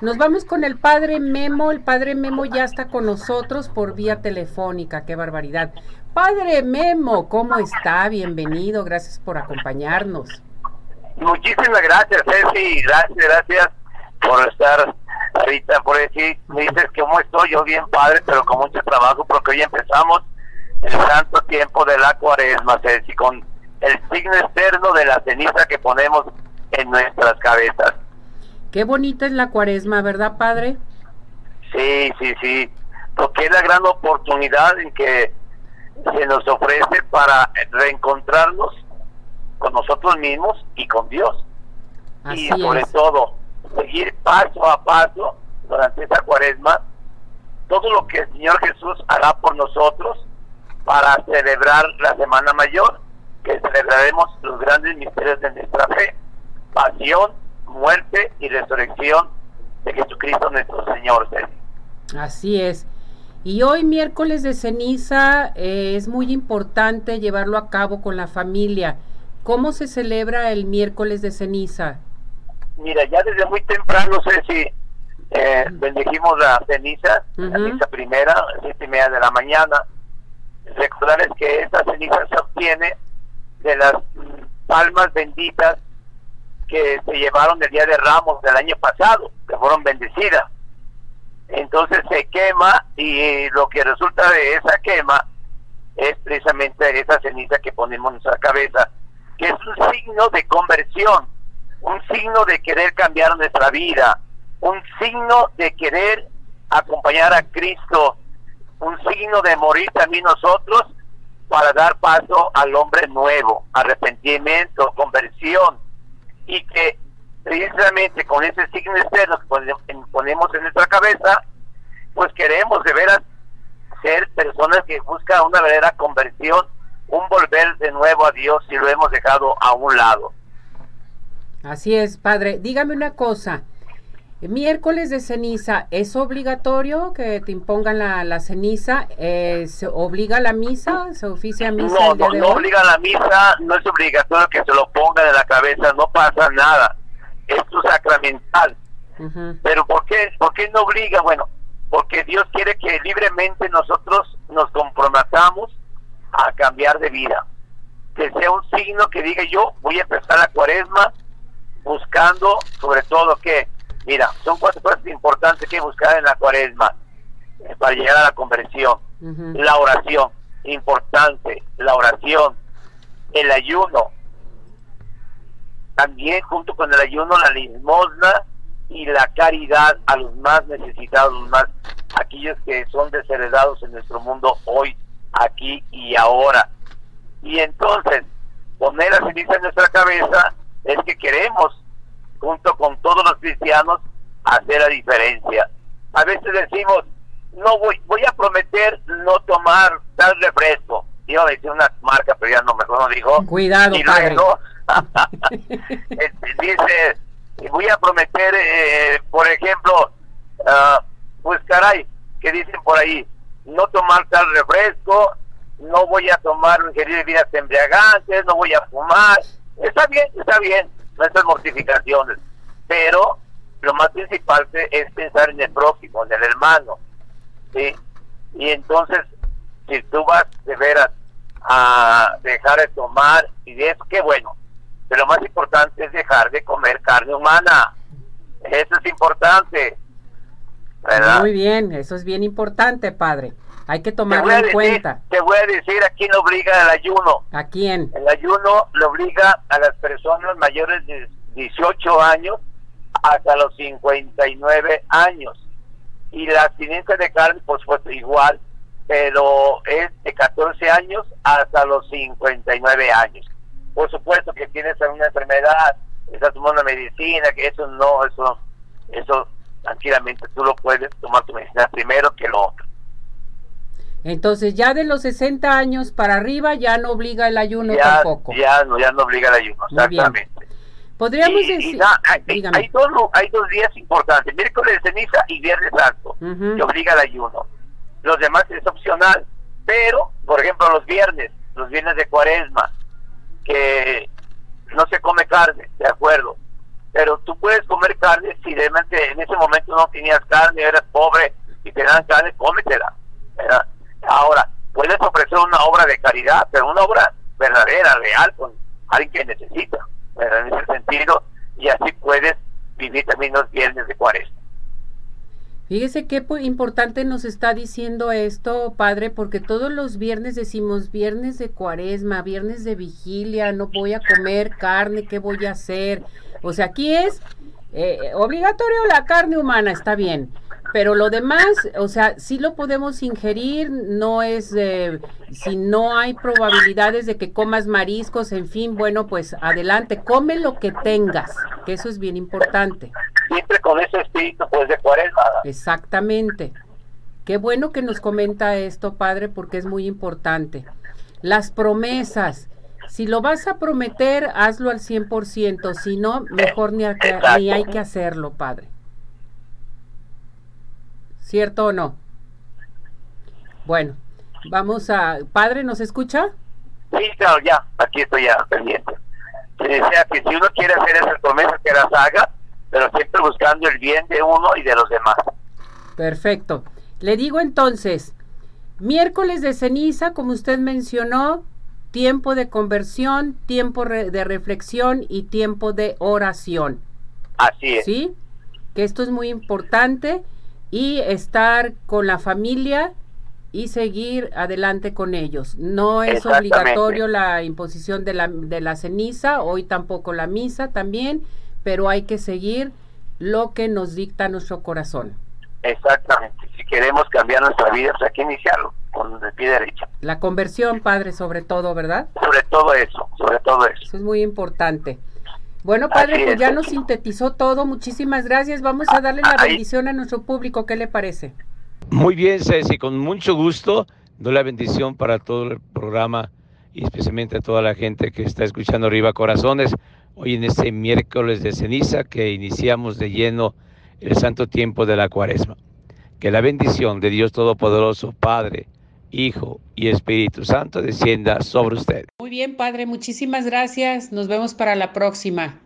Nos vamos con el padre Memo. El padre Memo ya está con nosotros por vía telefónica. Qué barbaridad. Padre Memo, ¿cómo está? Bienvenido. Gracias por acompañarnos. Muchísimas gracias, Ceci. Gracias, gracias por estar ahorita. Por decir, me dices cómo estoy yo bien, padre, pero con mucho trabajo, porque hoy empezamos el santo tiempo de la cuaresma, Ceci, con el signo externo de la ceniza que ponemos en nuestras cabezas. Qué bonita es la cuaresma, ¿verdad, padre? Sí, sí, sí, porque es la gran oportunidad en que se nos ofrece para reencontrarnos con nosotros mismos y con Dios. y sobre todo, seguir paso a paso durante esa cuaresma todo lo que el Señor Jesús hará por nosotros para celebrar la Semana Mayor, que celebraremos los grandes misterios de nuestra fe, pasión, muerte y resurrección de Jesucristo nuestro Señor. Así es. Y hoy miércoles de ceniza eh, es muy importante llevarlo a cabo con la familia. ¿Cómo se celebra el miércoles de ceniza? Mira, ya desde muy temprano, sé si eh, bendijimos la ceniza, la misa primera, siete y media de la mañana. Recordarles que esta ceniza se obtiene de las palmas benditas que se llevaron el día de Ramos del año pasado, que fueron bendecidas. Entonces se quema y lo que resulta de esa quema es precisamente esa ceniza que ponemos en nuestra cabeza, que es un signo de conversión, un signo de querer cambiar nuestra vida, un signo de querer acompañar a Cristo, un signo de morir también nosotros para dar paso al hombre nuevo, arrepentimiento, conversión, y que precisamente con ese signo externo que ponemos en nuestra cabeza, pues queremos de veras ser personas que buscan una verdadera conversión, un volver de nuevo a Dios si lo hemos dejado a un lado. Así es, padre. Dígame una cosa. Miércoles de ceniza, ¿es obligatorio que te impongan la, ceniza? Eh, ¿Se obliga la misa? ¿Se oficia misa? No, no, no obliga la misa, no es obligatorio que se lo pongan en la cabeza, no pasa nada. Esto es sacramental. Pero ¿por qué, ¿por qué no obliga? Bueno, porque Dios quiere que libremente nosotros nos comprometamos a cambiar de vida. Que sea un signo que diga yo voy a empezar la cuaresma buscando sobre todo que Mira, son cuatro cosas importantes que buscar en la cuaresma eh, para llegar a la conversión. La oración, importante, la oración, el ayuno, también junto con el ayuno la limosna y la caridad a los más necesitados, los más aquellos que son desheredados en nuestro mundo hoy, aquí y ahora. Y entonces, poner la ceniza en nuestra cabeza es que queremos junto con todos los cristianos, hacer la diferencia. A veces decimos, no voy, voy a prometer no tomar tal refresco. Iba a decir una marca, pero ya no, mejor no dijo. Cuidado, y luego, este, dice, voy a prometer, eh, por ejemplo, uh, pues caray, que dicen por ahí, no tomar tal refresco, no voy a tomar ingerir bebidas embriagantes, no voy a fumar. Está bien, está bien, nuestras mortificaciones. Pero lo más principal es pensar en el próximo, en el hermano. ¿sí? Y entonces, si tú vas de veras a dejar de tomar y de eso, qué bueno. Pero lo más importante es dejar de comer carne humana. Eso es importante. Muy bien, eso es bien importante, padre. Hay que tomarlo en cuenta. Te voy a decir a quién obliga el ayuno. ¿A quién? El ayuno lo obliga a las personas mayores de 18 años hasta los 59 años. Y la abstinencia de carne, por supuesto, igual, pero es de 14 años hasta los 59 años. Por supuesto que tienes alguna enfermedad, estás tomando medicina, que eso no, eso, eso tranquilamente tú lo puedes tomar tu medicina primero que lo otro. Entonces ya de los 60 años para arriba ya no obliga el ayuno tampoco. Ya no, ya no obliga el ayuno, exactamente. Podríamos decir... hay, dos, hay dos días importantes, miércoles de ceniza y viernes santo, que obliga el ayuno. Los demás es opcional, pero, por ejemplo, los viernes, los viernes de cuaresma, que no se come carne, de acuerdo, pero tú puedes comer carne si realmente en ese momento tenías carne, eres pobre y te dan carne, cómetela. Ahora, puedes ofrecer una obra de caridad, pero una obra verdadera, real, con alguien que necesita, en ese sentido, y así puedes vivir también los viernes de cuaresma. Fíjese qué importante nos está diciendo esto, padre, porque todos los viernes decimos viernes de cuaresma, viernes de vigilia, no voy a comer carne, ¿qué voy a hacer? O sea, aquí es eh, obligatorio la carne humana, está bien. Pero lo demás, o sea, sí lo podemos ingerir, no es, si no hay probabilidades de que comas mariscos, en fin, bueno, pues adelante, come lo que tengas, que eso es bien importante. Siempre con ese espíritu, pues de cuaresma. Exactamente. Qué bueno que nos comenta esto, padre, porque es muy importante. Las promesas, si lo vas a prometer, hazlo al 100%, si no, mejor ni, ni hay que hacerlo, padre. ¿Cierto o no? Bueno, vamos a... Padre, ¿nos escucha? Sí, claro, ya, aquí estoy ya pendiente. Se desea que si uno quiere hacer esa promesa, que las haga, pero siempre buscando el bien de uno y de los demás. Perfecto. Le digo entonces, miércoles de ceniza, como usted mencionó, tiempo de conversión, tiempo de reflexión y tiempo de oración. Así es. ¿Sí? Que esto es muy importante y estar con la familia y seguir adelante con ellos. No es obligatorio la imposición de la, de la ceniza, hoy tampoco la misa también, pero hay que seguir lo que nos dicta nuestro corazón. Exactamente. Si queremos cambiar nuestra vida, pues hay que iniciarlo con el pie derecho. La conversión, padre, sobre todo, ¿verdad? Sobre todo eso, sobre todo eso. Eso es muy importante. Bueno, padre, pues ya nos sintetizó todo. Muchísimas gracias. Vamos a darle la bendición a nuestro público. ¿Qué le parece? Muy bien, Ceci, con mucho gusto. Doy la bendición para todo el programa y especialmente a toda la gente que está escuchando Arriba Corazones. Hoy en este miércoles de ceniza que iniciamos de lleno el santo tiempo de la cuaresma. Que la bendición de Dios Todopoderoso, Padre, Hijo y Espíritu Santo descienda sobre usted. Bien, Padre, muchísimas gracias. Nos vemos para la próxima.